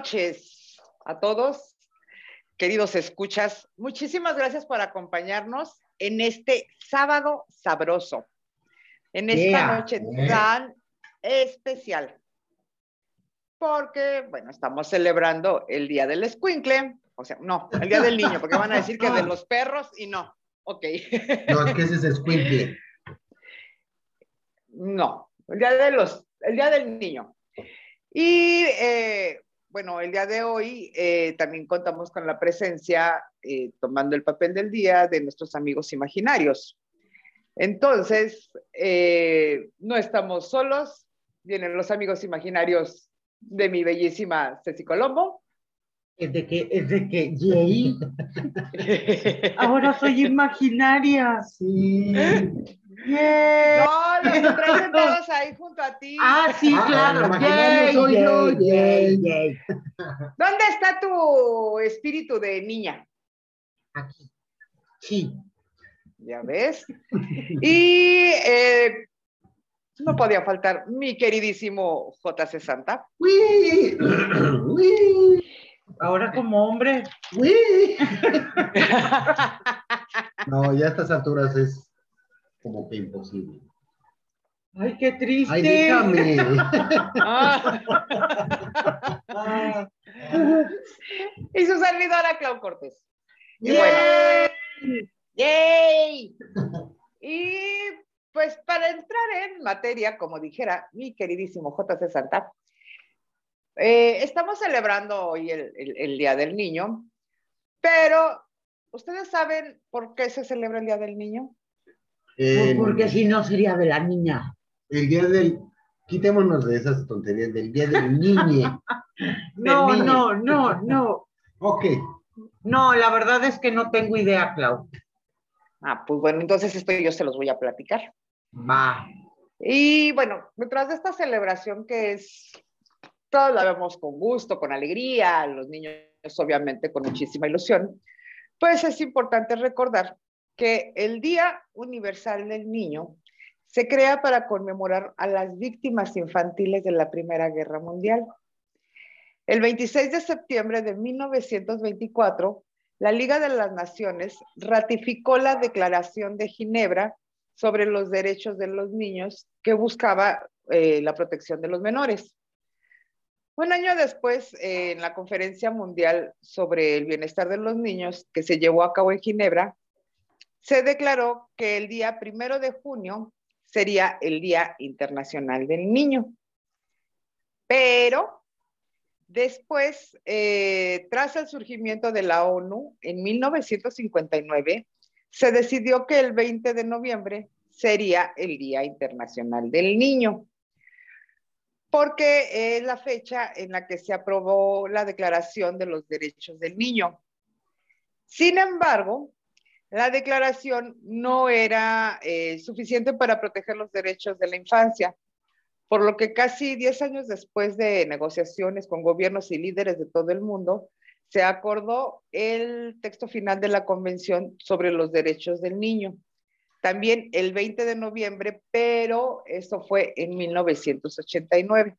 noches a todos, queridos escuchas. Muchísimas gracias por acompañarnos en este sábado sabroso, en esta noche tan especial. Porque, bueno, estamos celebrando el Día del Escuincle, o sea, no, el Día del Niño, porque van a decir que de los perros y no. Ok. No, es que ese es Escuincle. No, el Día de los, el Día del Niño. Y eh, bueno, el día de hoy eh, también contamos con la presencia, eh, tomando el papel del día, de nuestros amigos imaginarios. Entonces, no estamos solos, vienen los amigos imaginarios de mi bellísima Ceci Colombo. Es de que, es de que, Jay. Ahora soy imaginaria. Sí. No, los tres sentados ahí junto a ti. Ah, sí, Ah, claro. yo, yay. yay. ¿Dónde está tu espíritu de niña? Aquí. Sí. Ya ves. Y eh, no podía faltar mi queridísimo JC Santa. ¡Uy! ¡Uy! Ahora como hombre. ¡Uy! No, ya a estas alturas es como que imposible. Ay, qué triste. ¡Ay, déjame! Ah. Ah, y su servidora Clau Cortés. Y ¡yay! bueno, ¡yay! Y pues para entrar en materia, como dijera mi queridísimo JC Santa, eh, estamos celebrando hoy el, el- el Día del Niño, pero ¿ustedes saben por qué se celebra el Día del Niño? Eh, Porque si no sería de la niña. el día del. Quitémonos de esas tonterías del día del niño. No, no, no, no. Ok. No, la verdad es que no tengo idea, Clau. Ah, pues bueno, entonces esto yo se los voy a platicar. Va. Y bueno, detrás de esta celebración que es, todos la vemos con gusto, con alegría, los niños obviamente con muchísima ilusión, pues es importante recordar que el Día Universal del Niño se crea para conmemorar a las víctimas infantiles de la Primera Guerra Mundial. El 26 de septiembre de 1924, la Liga de las Naciones ratificó la Declaración de Ginebra sobre los derechos de los niños que buscaba eh, la protección de los menores. Un año después, eh, en la Conferencia Mundial sobre el Bienestar de los Niños, que se llevó a cabo en Ginebra, se declaró que el día primero de junio sería el Día Internacional del Niño. Pero después, eh, tras el surgimiento de la ONU en 1959, se decidió que el 20 de noviembre sería el Día Internacional del Niño, porque es la fecha en la que se aprobó la Declaración de los Derechos del Niño. Sin embargo, la declaración no era eh, suficiente para proteger los derechos de la infancia, por lo que casi 10 años después de negociaciones con gobiernos y líderes de todo el mundo, se acordó el texto final de la Convención sobre los Derechos del Niño. También el 20 de noviembre, pero eso fue en 1989.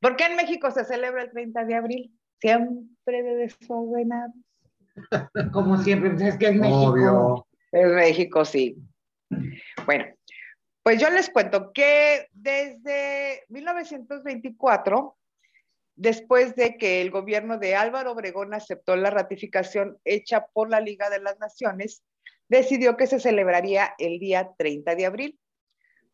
¿Por qué en México se celebra el 30 de abril? Siempre de desordenados. Como siempre, pues es que es México. Obvio. En México, sí. Bueno, pues yo les cuento que desde 1924, después de que el gobierno de Álvaro Obregón aceptó la ratificación hecha por la Liga de las Naciones, decidió que se celebraría el día 30 de abril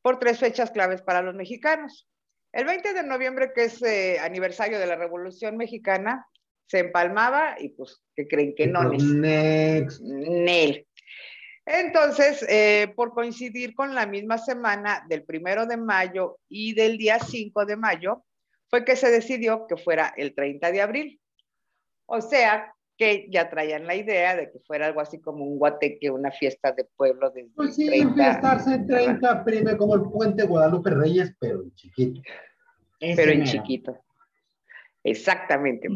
por tres fechas claves para los mexicanos. El 20 de noviembre, que es eh, aniversario de la Revolución Mexicana, se empalmaba y pues, ¿qué creen que no? Nes? Next. Nel. Entonces, eh, por coincidir con la misma semana del primero de mayo y del día 5 de mayo, fue que se decidió que fuera el 30 de abril. O sea, que ya traían la idea de que fuera algo así como un guateque, una fiesta de pueblo desde Pues sí, 30. fiestarse en 30, prime, como el puente Guadalupe Reyes, pero en chiquito. Pero en mero. chiquito. Exactamente.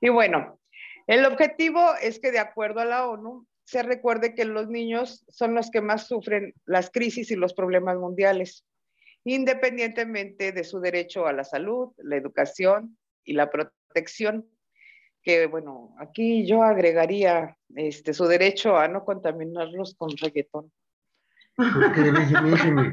Y bueno, el objetivo es que de acuerdo a la ONU se recuerde que los niños son los que más sufren las crisis y los problemas mundiales, independientemente de su derecho a la salud, la educación y la protección. Que bueno, aquí yo agregaría este, su derecho a no contaminarlos con reggaetón.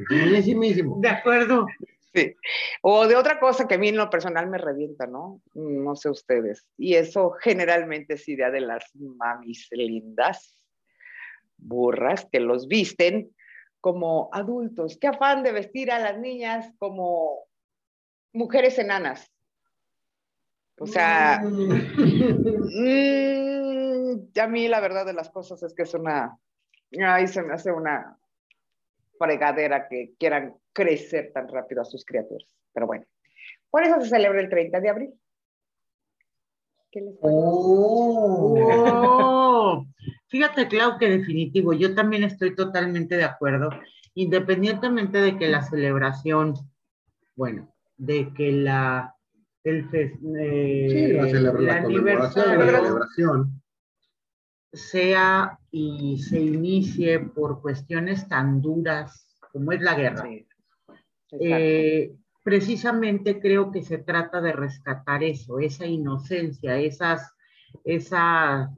Crevísimísimo. De acuerdo. Sí. O de otra cosa que a mí en lo personal me revienta, ¿no? No sé ustedes. Y eso generalmente es idea de las mamis lindas, burras, que los visten como adultos. Qué afán de vestir a las niñas como mujeres enanas. O sea, mm, a mí la verdad de las cosas es que es una, ahí se me hace una fregadera que quieran crecer tan rápido a sus criaturas. Pero bueno, por eso se celebra el 30 de abril. ¿Qué les parece? Oh. Oh, fíjate, Clau, que definitivo, yo también estoy totalmente de acuerdo, independientemente de que la celebración, bueno, de que la, el fes- eh, Sí, la celebración, la conmemoración, la aniversario celebración. sea y se inicie por cuestiones tan duras como es la guerra. Sí. Eh, precisamente creo que se trata de rescatar eso, esa inocencia, esas, esa,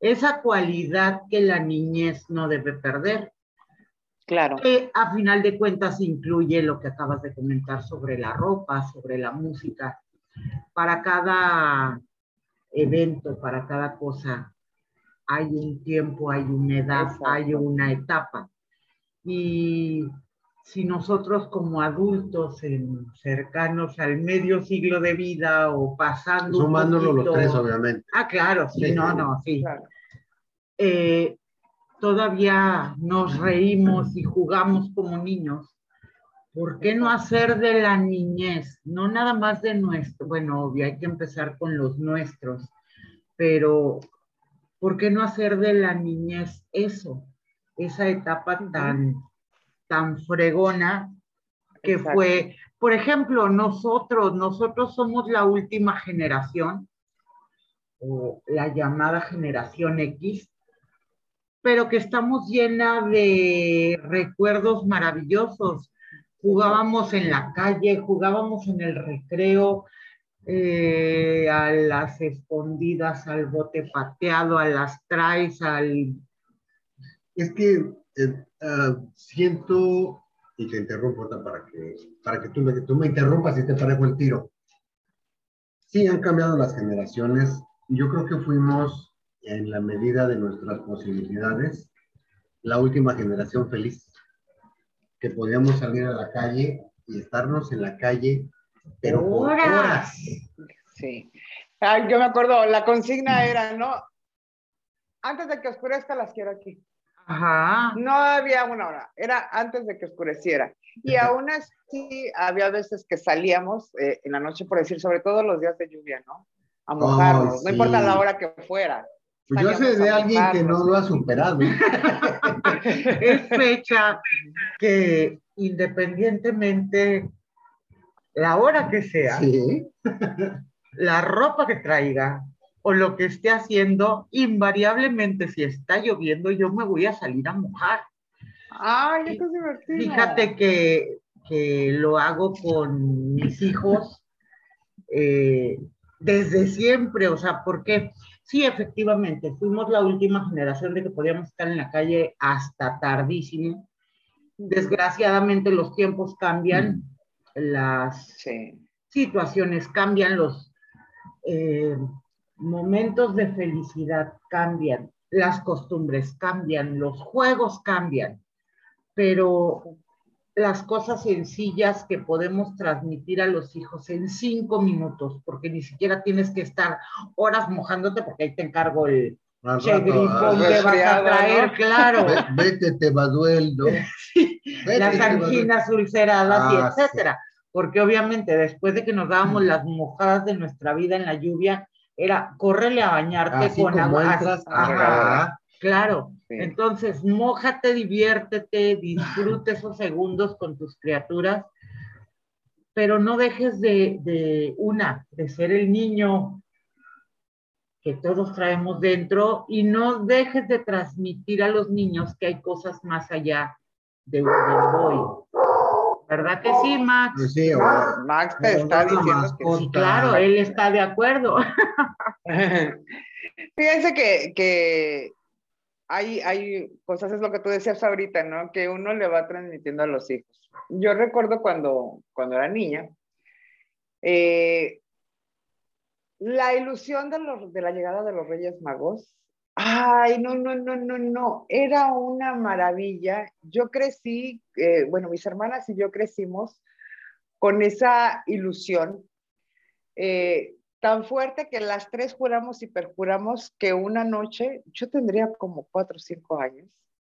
esa cualidad que la niñez no debe perder, claro, que a final de cuentas incluye lo que acabas de comentar sobre la ropa, sobre la música. Para cada evento, para cada cosa, hay un tiempo, hay una edad, Exacto. hay una etapa. Y si nosotros como adultos en- cercanos al medio siglo de vida o pasando un Sumándolo los tres, obviamente. Ah, claro, sí, Sí, no, sí. no, sí. claro. Eh, todavía nos reímos y jugamos como niños. ¿Por qué no hacer de la niñez, no nada más de nuestro, bueno, obvio, hay que empezar con los nuestros, pero ¿por qué no hacer de la niñez eso, esa etapa tan, tan fregona que Exacto. fue, por ejemplo, nosotros, nosotros somos la última generación, o la llamada generación X, pero que estamos llena de recuerdos maravillosos. Jugábamos en la calle, jugábamos en el recreo, eh, a las escondidas, al bote pateado, a las traes, al... Es que eh, ah, siento, y te interrumpo para que, para que tú, me, tú me interrumpas y te parejo el tiro. Sí, han cambiado las generaciones. Yo creo que fuimos, en la medida de nuestras posibilidades, la última generación feliz. Que podíamos salir a la calle y estarnos en la calle, pero por Horas. Sí. Ay, yo me acuerdo, la consigna era, ¿no? Antes de que oscurezca las quiero aquí. Ajá. No había una hora, era antes de que oscureciera. Y aún así, había veces que salíamos eh, en la noche, por decir, sobre todo los días de lluvia, ¿no? A mojarnos, sí. no importa la hora que fuera. Pues yo sé de alguien que no lo ha superado. es fecha que independientemente la hora que sea, Sí. la ropa que traiga o lo que esté haciendo, invariablemente si está lloviendo yo me voy a salir a mojar. Ay, esto es divertido. Fíjate que, que lo hago con mis hijos eh, desde siempre, o sea, porque sí, efectivamente, fuimos la última generación de que podíamos estar en la calle hasta tardísimo. Desgraciadamente los tiempos cambian, las Sí, situaciones cambian, los eh, momentos de felicidad cambian, las costumbres cambian, los juegos cambian, pero las cosas sencillas que podemos transmitir a los hijos en cinco minutos, porque ni siquiera tienes que estar horas mojándote, porque ahí te encargo el che grifón que vas a traer, ¿no? claro. ve- Vete, te va duelo. Vete, las te anginas ulceradas Ah, y sí. etcétera. Porque obviamente después de que nos dábamos las mojadas de nuestra vida en la lluvia, era córrele a bañarte Así con agua. entras, Ajá, ajá. claro. Sí. Entonces, mójate, diviértete, disfruta esos segundos con tus criaturas, pero no dejes de, de una, de ser el niño que todos traemos dentro y no dejes de transmitir a los niños que hay cosas más allá de un Boy. ¿Verdad que sí, Max? Pues sí, o- Max te está diciendo que. Sí, claro, él está de acuerdo. Fíjense que, que hay, hay cosas, es lo que tú decías ahorita, ¿no? Que uno le va transmitiendo a los hijos. Yo recuerdo cuando, cuando era niña, eh, la ilusión de, los, de la llegada de los Reyes Magos, ay, no, no, no, no, no, era una maravilla. Yo crecí, eh, bueno, mis hermanas y yo crecimos con esa ilusión. eh, tan fuerte que las tres juramos y perjuramos que una noche, yo tendría como cuatro o cinco años,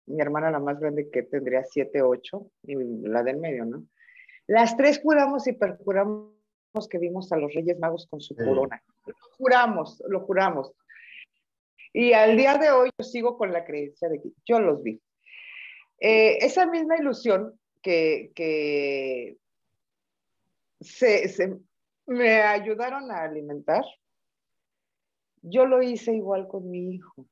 mi hermana la más grande que tendría siete, ocho, y la del medio, ¿no? Las tres juramos y perjuramos que vimos a los Reyes Magos con su corona. Lo juramos, lo juramos. Y al día de hoy yo sigo con la creencia de que yo los vi. Eh, esa misma ilusión que, que se, me ayudaron a alimentar, yo lo hice igual con mi hijo.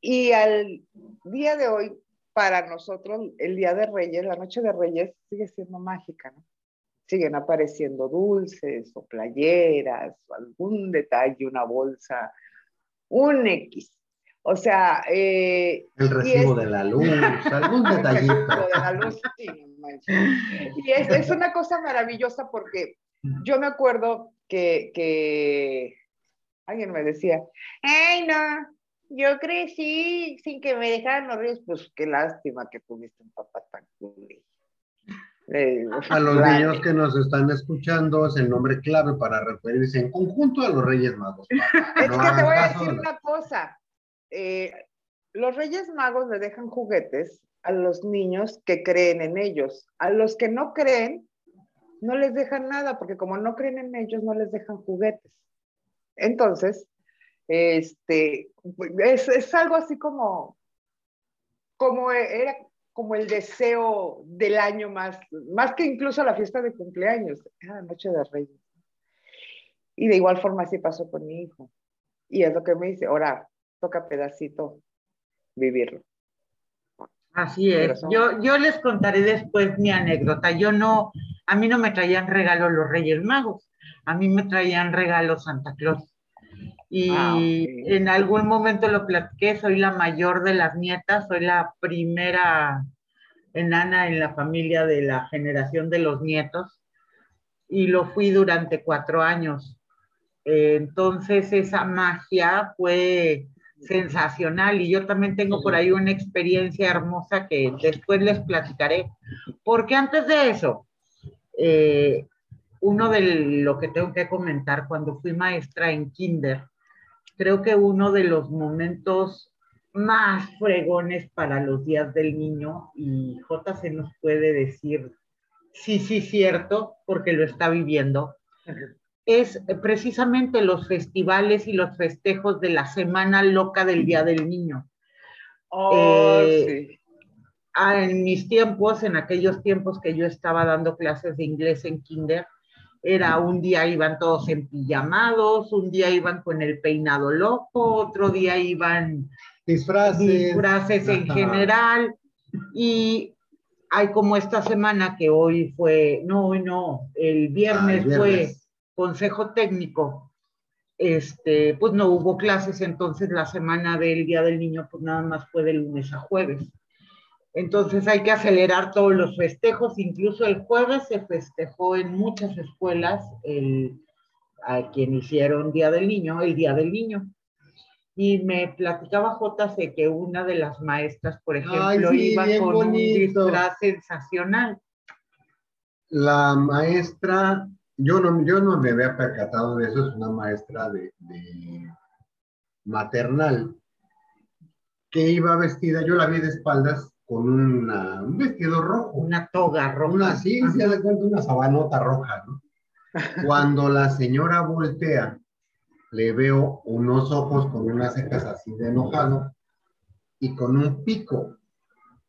Y al día de hoy, para nosotros, el Día de Reyes, la Noche de Reyes, sigue siendo mágica, ¿no? Siguen apareciendo dulces o playeras, o algún detalle, una bolsa, un X. O sea, eh, el recibo es- de la luz, algún detallito. de la luz, sí. Y es, es una cosa maravillosa porque yo me acuerdo que, que alguien me decía, ay no, yo crecí sin que me dejaran los ríos, pues qué lástima que tuviste un papá tan cool. Eh, A los la- niños que nos están escuchando es el nombre clave para referirse en conjunto a los Reyes Magos. Es No que te voy a decir de- una cosa. eh, los Reyes Magos le dejan juguetes a los niños que creen en ellos. A los que no creen, no les dejan nada, porque como no creen en ellos, no les dejan juguetes. Entonces, este, es, es algo así como, como era como el deseo del año más, más que incluso la fiesta de cumpleaños, la noche de Reyes. Y de igual forma así pasó con mi hijo. Y es lo que me dice, ahora toca pedacito vivirlo. Así es. Yo, yo les contaré después mi anécdota. Yo no, a mí no me traían regalos los Reyes Magos, a mí me traían regalos Santa Claus. Y Ah, ok. en algún momento lo platiqué, soy la mayor de las nietas, soy la primera enana en la familia de la generación de los nietos y lo fui durante cuatro años. Entonces esa magia fue sensacional y yo también tengo por ahí una experiencia hermosa que después les platicaré. Porque antes de eso, eh, uno de lo que tengo que comentar cuando fui maestra en kinder, creo que uno de los momentos más fregones para los días del niño, y J se nos puede decir, sí, sí, cierto, porque lo está viviendo, es precisamente los festivales y los festejos de la Semana Loca del Día del Niño. Oh, Eh, sí. Ah, en mis tiempos, en aquellos tiempos que yo estaba dando clases de inglés en kinder, era un día iban todos empillamados, un día iban con el peinado loco, otro día iban Disfraces. disfraces en general y hay como esta semana que hoy fue, no, hoy no, el viernes, Ah, el fue viernes. consejo técnico, este, pues no hubo clases, entonces la semana del Día del Niño pues nada más fue de lunes a jueves. Entonces hay que acelerar todos los festejos, incluso el jueves se festejó en muchas escuelas el, a quien hicieron Día del Niño, el Día del Niño. Y me platicaba JC que una de las maestras, por ejemplo, Ay, sí, iba con bonito. un disfraz sensacional. La maestra, yo no, yo no me había percatado de eso, es una maestra de, de maternal que iba vestida, yo la vi de espaldas con una- un vestido rojo. Una toga roja. Una, sí, se da cuenta, una sabanota roja, ¿no? Cuando la señora voltea le veo unos ojos con unas cejas así de enojado y con un pico,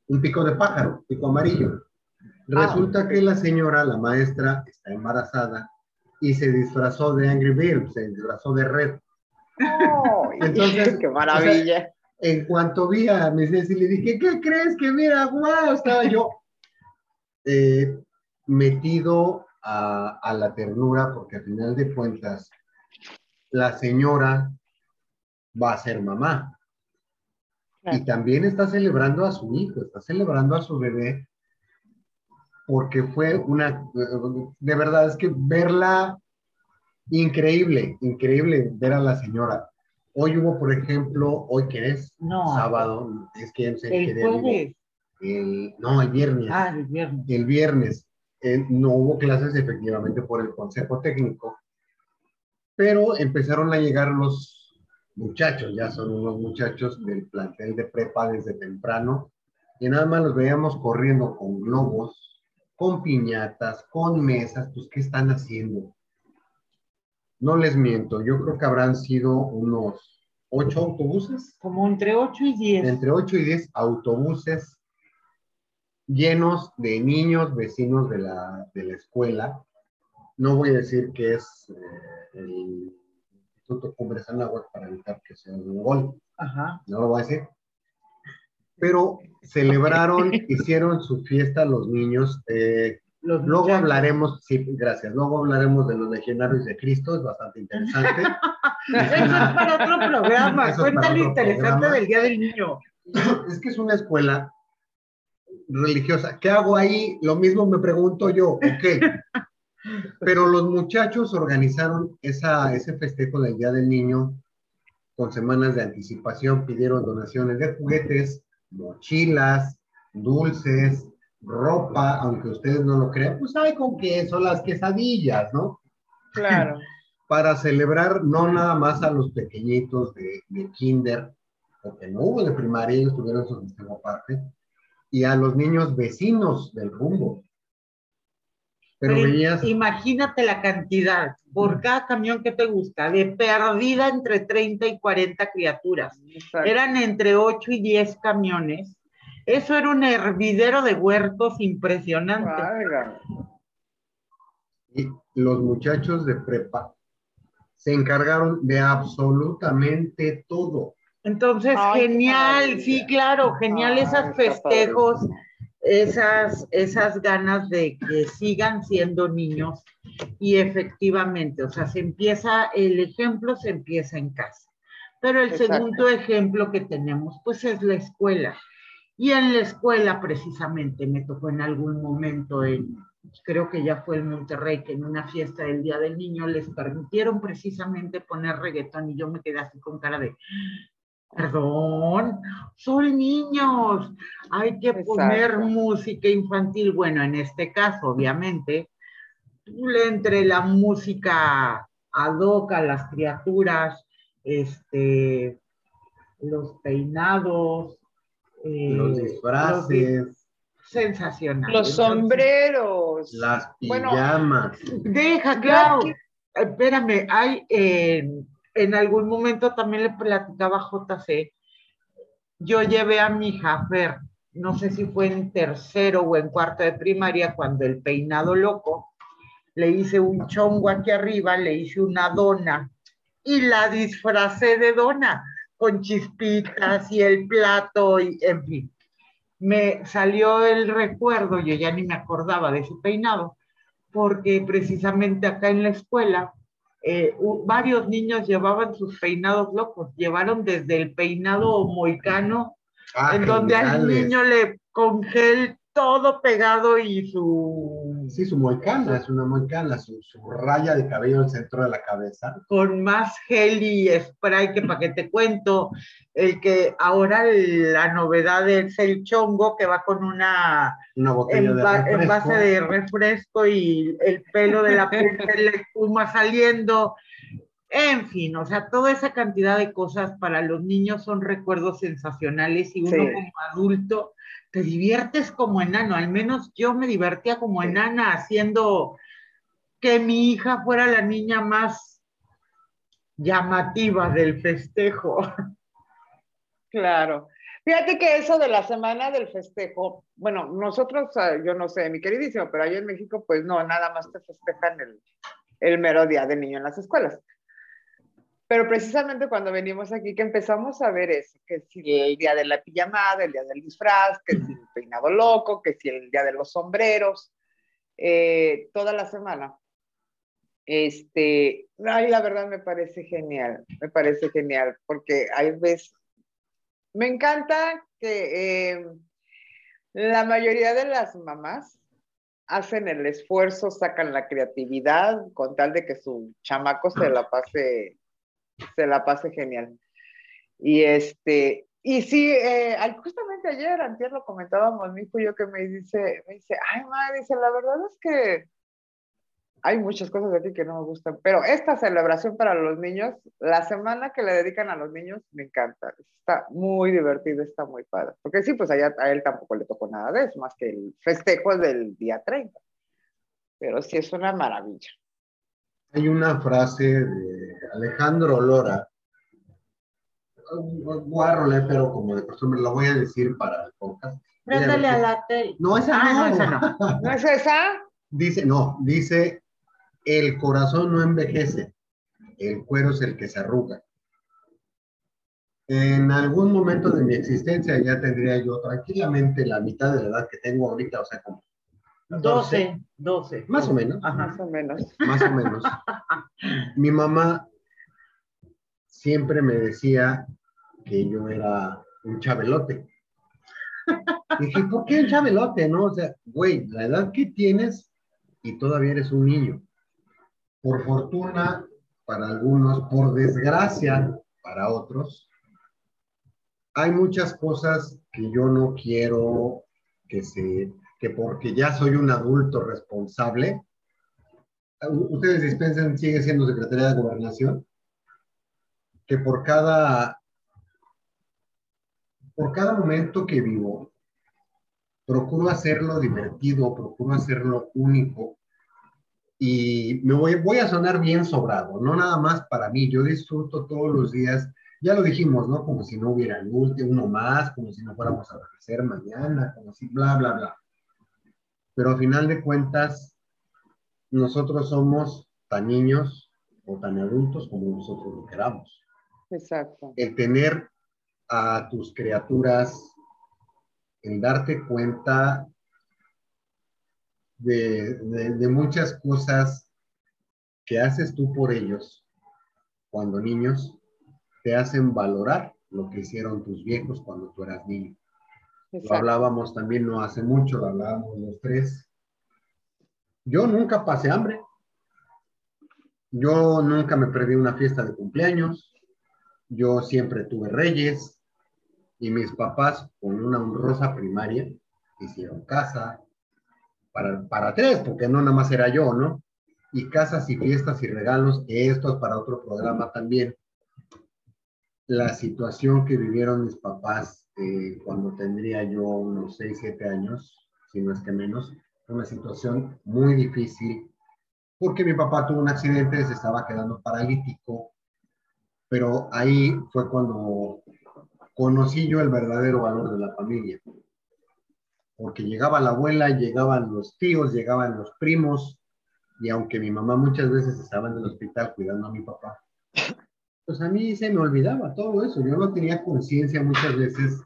un pico de pájaro, pico amarillo. Resulta que la señora, la maestra, está embarazada y se disfrazó de Angry Bird, se disfrazó de red. Entonces, qué maravilla. En cuanto vi a Miss Ceci, le dije, ¿qué crees que mira, wow, estaba yo eh, metido a, a, la ternura, porque al final de cuentas, la señora va a ser mamá. Y también está celebrando a su hijo, está celebrando a su bebé, porque fue una, de verdad es que verla increíble, increíble ver a la señora. Hoy hubo, por ejemplo, hoy que es no, sábado, es que el jueves. El, no, el viernes. Ah, el viernes. El viernes. Eh, no hubo clases efectivamente por el consejo técnico, pero empezaron a llegar los muchachos, ya son unos muchachos del plantel de prepa desde temprano, y nada más los veíamos corriendo con globos, con piñatas, con mesas, pues ¿qué están haciendo? No les miento, yo creo que habrán sido unos ocho autobuses. Como entre ocho y diez. Entre ocho y diez autobuses llenos de niños vecinos de la, de la escuela. No voy a decir que es eh, el Instituto Cumbres Anáhuac para evitar que sea un gol. Ajá. No lo voy a decir. Pero celebraron, hicieron su fiesta los niños. Eh, Los luego muchachos. hablaremos, sí, gracias. Luego hablaremos de los legionarios de Cristo, es bastante interesante. Eso es para otro programa. Eso Cuéntale otro interesante programa. del Día del Niño. es que es una escuela religiosa. ¿Qué hago ahí? Lo mismo me pregunto yo, ok. Pero los muchachos organizaron esa, ese festejo del Día del Niño con semanas de anticipación, pidieron donaciones de juguetes, mochilas, dulces, ropa, aunque ustedes no lo crean, pues hay con queso, las quesadillas, ¿no? Claro. Para celebrar no nada más a los pequeñitos de, de kinder, porque no hubo de primaria, ellos tuvieron su festejo aparte, y a los niños vecinos del rumbo. Pero Pero veías, Imagínate la cantidad, por cada camión que te gusta, de perdida entre 30 y 40 criaturas. Exacto. Eran entre 8 y 10 camiones. Eso era un hervidero de huertos impresionante. Y los muchachos de prepa se encargaron de absolutamente todo. Entonces, Ay, genial, sí, claro, genial Ay, esos festejos, esas, esas ganas de que sigan siendo niños y efectivamente, o sea, se empieza, el ejemplo se empieza en casa. Pero el Exacto. segundo ejemplo que tenemos, pues es la escuela. Y en la escuela, precisamente, me tocó en algún momento, en, creo que ya fue en Monterrey, que en una fiesta del Día del Niño les permitieron precisamente poner reggaetón y yo me quedé así con cara de, perdón, son niños, hay que poner música infantil. Bueno, en este caso, obviamente, entre la música ad hoc a las criaturas, este, los peinados, eh, Los los di- disfraces, sensacional. Los Entonces, sombreros. las Bueno, pijamas. Deja, claro. Espérame, hay en, en algún momento también le platicaba a JC. Yo llevé a mi hija a ver, no sé si fue en tercero o en cuarto de primaria, cuando el peinado loco, le hice un chongo aquí arriba, le hice una dona y la disfracé de dona con chispitas y el plato y en fin. Me salió el recuerdo, yo ya ni me acordaba de su peinado, porque precisamente acá en la escuela eh, varios niños llevaban sus peinados locos, llevaron desde el peinado moicano, Ah, en donde al niño le con gel todo pegado y su Sí, su moicana, es una moicana, su, su raya de cabello en el centro de la cabeza. con más gel y spray que para que te cuento, el que ahora la novedad es el chongo que va con una Una botella de enva- refresco. envase de refresco y el pelo de la punta de la espuma saliendo. En fin, o sea, toda esa cantidad de cosas para los niños son recuerdos sensacionales y uno Sí. como adulto te diviertes como enano. Al menos yo me divertía como enana haciendo que mi hija fuera la niña más llamativa del festejo. Claro. Fíjate que eso de la semana del festejo, bueno, nosotros, ah, yo no sé, mi queridísimo, pero allá en México, pues no, nada más te festejan el, el mero día del niño en las escuelas. Pero precisamente cuando venimos aquí, que empezamos a ver eso, que si el día de la pijamada, el día del disfraz, que si el peinado loco, que si el día de los sombreros, eh, toda la semana. Este, ay, la verdad me parece genial, me parece genial, porque hay veces, me encanta que eh, la mayoría de las mamás hacen el esfuerzo, sacan la creatividad con tal de que su chamaco se la pase, se la pase genial. Y este, y sí, eh, justamente ayer, antes lo comentábamos, mi hijo y yo que me dice, me dice, ay, madre, dice, la verdad es que hay muchas cosas de ti que no me gustan, pero esta celebración para los niños, la semana que le dedican a los niños, me encanta. Está muy divertido, está muy padre. Porque sí, pues allá, a él tampoco le tocó nada de eso, más que el festejo del día 30. Pero sí es una maravilla. Hay una frase de Alejandro Lora, guarrole, pero como de costumbre, lo voy a decir para el podcast. Préndale a la tele. No, esa ah, no. no, esa no. ¿No es esa? Dice, no, dice el corazón no envejece, el cuero es el que se arruga. En algún momento de mi existencia ya tendría yo tranquilamente la mitad de la edad que tengo ahorita, o sea, como 12, 12. Más o menos. Más o menos. Más o menos. mi mamá siempre me decía que yo era un chabelote. dije, ¿por qué un chabelote? No, o sea, güey, la edad que tienes y todavía eres un niño por fortuna para algunos, por desgracia para otros, hay muchas cosas que yo no quiero que se, que porque ya soy un adulto responsable, ustedes dispensen, sigue siendo Secretaría de Gobernación, que por cada, por cada momento que vivo, procuro hacerlo divertido, procuro hacerlo único, y me voy, voy a sonar bien sobrado, no nada más para mí, yo disfruto todos los días, ya lo dijimos, ¿no? Como si no hubiera uno más, como si no fuéramos a crecer mañana, como si bla, bla, bla. Pero al final de cuentas, nosotros somos tan niños o tan adultos como nosotros lo queramos. Exacto. El tener a tus criaturas, el darte cuenta de, muchas cosas que haces tú por ellos cuando niños te hacen valorar lo que hicieron tus viejos cuando tú eras niño. Lo hablábamos también no hace mucho, lo hablábamos los tres. Yo nunca pasé hambre. Yo nunca me perdí una fiesta de cumpleaños. Yo siempre tuve reyes. Y mis papás, con una honrosa primaria, hicieron casa, para, para tres, porque no nada más era yo, ¿no? Y casas y fiestas y regalos, esto es para otro programa también. La situación que vivieron mis papás eh, cuando tendría yo unos 6, 7 años, si no es que menos, una situación muy difícil, porque mi papá tuvo un accidente, se estaba quedando paralítico, pero ahí fue cuando conocí yo el verdadero valor de la familia porque llegaba la abuela, llegaban los tíos, llegaban los primos, y aunque mi mamá muchas veces estaba en el hospital cuidando a mi papá, pues a mí se me olvidaba todo eso. Yo no tenía conciencia muchas veces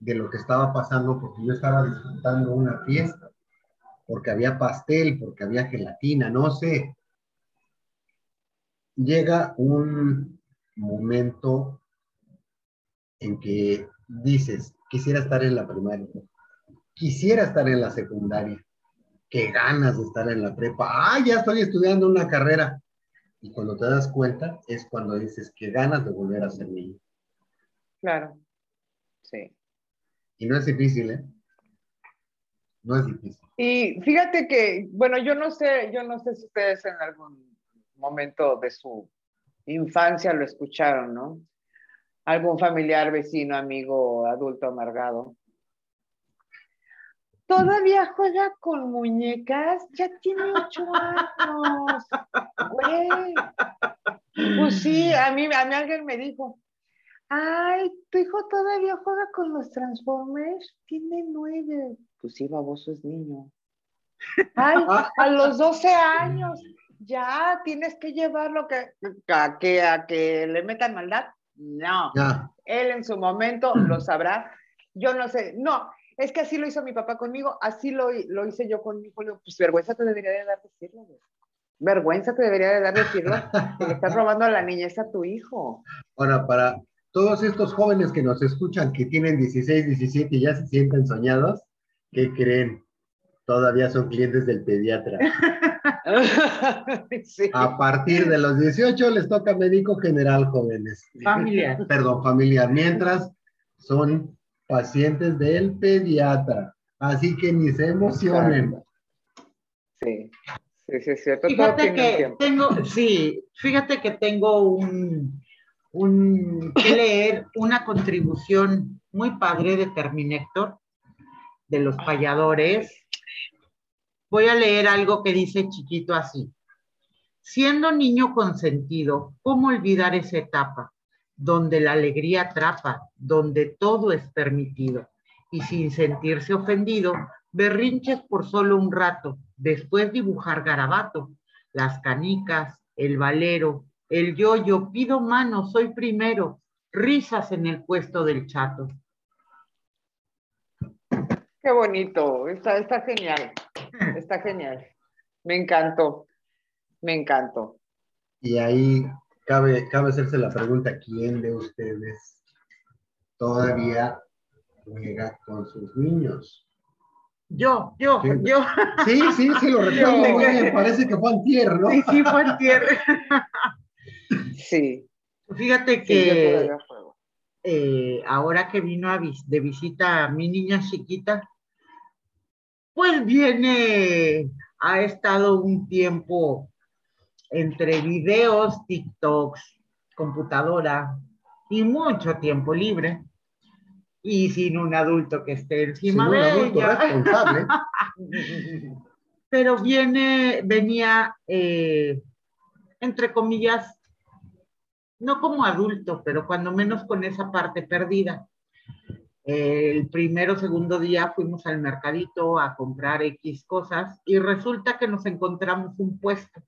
de lo que estaba pasando porque yo estaba disfrutando una fiesta, porque había pastel, porque había gelatina, no sé. Llega un momento en que dices, quisiera estar en la primaria, quisiera estar en la secundaria, qué ganas de estar en la prepa, ah, ya estoy estudiando una carrera. Y cuando te das cuenta es cuando dices qué ganas de volver a ser niño. Claro, sí. Y no es difícil, ¿eh? No es difícil. Y fíjate que, bueno, yo no sé, yo no sé si ustedes en algún momento de su infancia lo escucharon, ¿no? Algún familiar, vecino, amigo, adulto amargado Todavía juega con muñecas, ya tiene ocho años. Güey. Pues sí, a mí, a mí alguien me dijo, ay, tu hijo todavía juega con los Transformers, tiene nueve. Pues sí, baboso es niño. Ay, a los 12 años, ya tienes que llevarlo que, a, que, a que le metan maldad. No, él en su momento lo sabrá. Yo no sé, no, es que así lo hizo mi papá conmigo, así lo, lo hice yo con mi hijo. Pues vergüenza te debería de dar decirlo. Vergüenza te debería de dar decirlo que le estás robando a la niñez a tu hijo. Ahora, para todos estos jóvenes que nos escuchan, que tienen 16, 17 y ya se sienten soñados, ¿qué creen? Todavía son clientes del pediatra. A partir de los 18 les toca médico general, jóvenes. Familiar. Perdón, familiar. Mientras son pacientes del pediatra. Así que ni se emocionen. Sí, sí, sí, sí. Fíjate que tengo, sí, fíjate que tengo un, un, que leer una contribución muy padre de Terminator, de los payadores. Voy a leer algo que dice chiquito así. Siendo niño consentido, ¿cómo olvidar esa etapa? Donde la alegría atrapa, donde todo es permitido. Y sin sentirse ofendido, berrinches por solo un rato, después dibujar garabato, las canicas, el valero, el yo-yo, pido mano, soy primero, risas en el puesto del chato. Qué bonito, está, está genial, está genial. Me encantó, me encantó. Y ahí cabe, cabe hacerse la pregunta, ¿quién de ustedes todavía juega con sus niños? Yo, yo, yo. Sí, sí, sí, lo recuerdo parece que fue antier, ¿no? Sí, sí, fue antier. sí. Fíjate que eh, ahora que vino a de visita a mi niña chiquita, pues viene, ha estado un tiempo entre videos, TikToks, computadora y mucho tiempo libre y sin un adulto que esté encima sin un adulto responsable. Pero viene, venía, eh, entre comillas, no como adulto, pero cuando menos con esa parte perdida. El primero, segundo día fuimos al mercadito a comprar X cosas y resulta que nos encontramos un puesto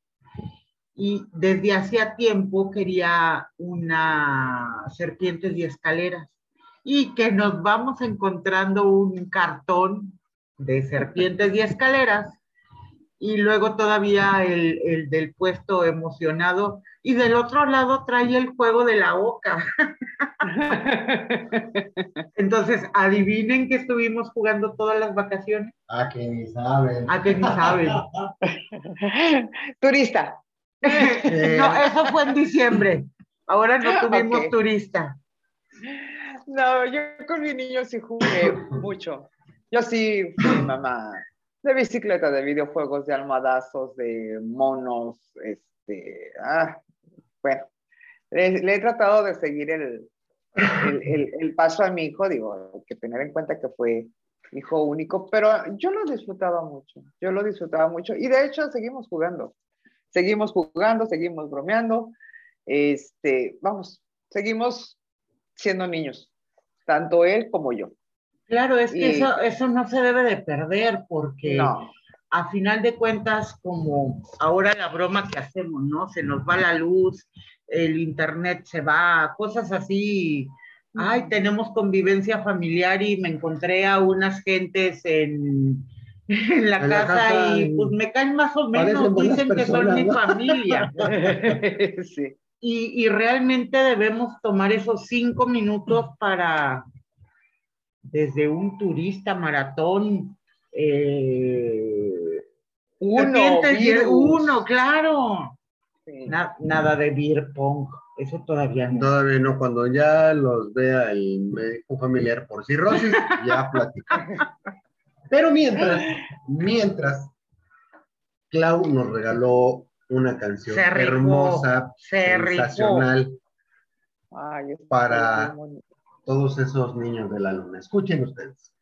y desde hacía tiempo quería una serpientes y escaleras y que nos vamos encontrando un cartón de serpientes y escaleras y luego todavía el, el, del puesto emocionado y del otro lado trae el juego de la boca. Entonces, adivinen que estuvimos jugando todas las vacaciones. A que ni saben. A que ni saben. Turista. No, eso fue en diciembre. Ahora no tuvimos turista. No, yo con mi niño sí jugué mucho. Yo sí fui mamá de bicicleta, de videojuegos, de almohadazos, de monos, este, ah, bueno, le, he tratado de seguir el, el, el, paso a mi hijo, digo, hay que tener en cuenta que fue hijo único, pero yo lo disfrutaba mucho, yo lo disfrutaba mucho y de hecho seguimos jugando seguimos jugando, seguimos bromeando, este, vamos, seguimos siendo niños, tanto él como yo. Claro, es que eso, eso no se debe de perder porque a final de cuentas, como ahora la broma que hacemos, ¿no? Se nos va la luz, el internet se va, cosas así. Ay, tenemos convivencia familiar y me encontré a unas gentes en, en la, casa, y pues me caen más o menos, dicen que son mi familia. y, y, realmente debemos tomar esos cinco minutos para, desde un turista maratón, eh, uno, uno, claro. nada de beer pong, eso todavía no. Todavía no, cuando ya los vea el médico familiar por cirrosis, ya platicamos. Pero mientras, mientras, Clau nos regaló una canción hermosa, sensacional, para todos esos niños de la luna. Escuchen ustedes.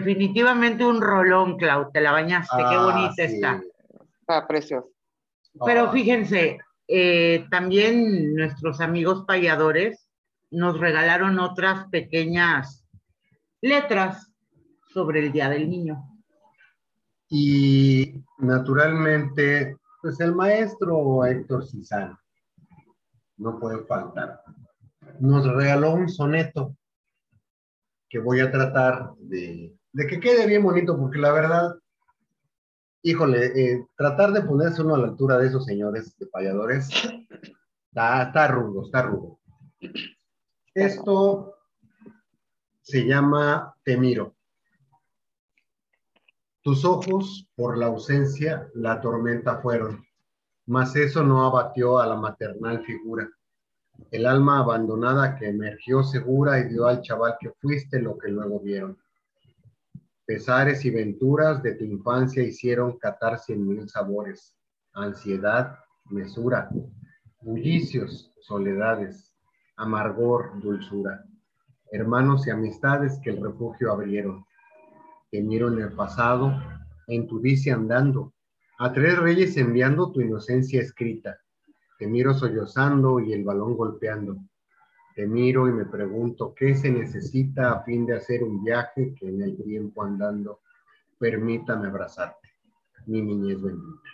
definitivamente un rolón, Clau, te la bañaste, qué ah, bonita está. Ah, está preciosa. Pero ah. fíjense, eh, también nuestros amigos payadores nos regalaron otras pequeñas letras sobre el Día del Niño. Y naturalmente, pues el maestro Héctor Cizano, no puede faltar, nos regaló un soneto que voy a tratar de de que quede bien bonito, porque la verdad, híjole, eh, tratar de ponerse uno a la altura de esos señores de payadores, está, está rudo, está rudo. Esto se llama Te miro. Tus ojos, por la ausencia, la tormenta fueron, mas eso no abatió a la maternal figura. El alma abandonada que emergió segura y dio al chaval que fuiste lo que luego vieron Pesares y venturas de tu infancia hicieron catar cien mil sabores, ansiedad, mesura, bullicios, soledades, amargor, dulzura, hermanos y amistades que el refugio abrieron temieron el pasado, en tu dice andando, a tres reyes enviando tu inocencia escrita. Te miro sollozando y el balón golpeando. Te miro y me pregunto qué se necesita a fin de hacer un viaje que en el tiempo andando permítame abrazarte, mi niñez bendita.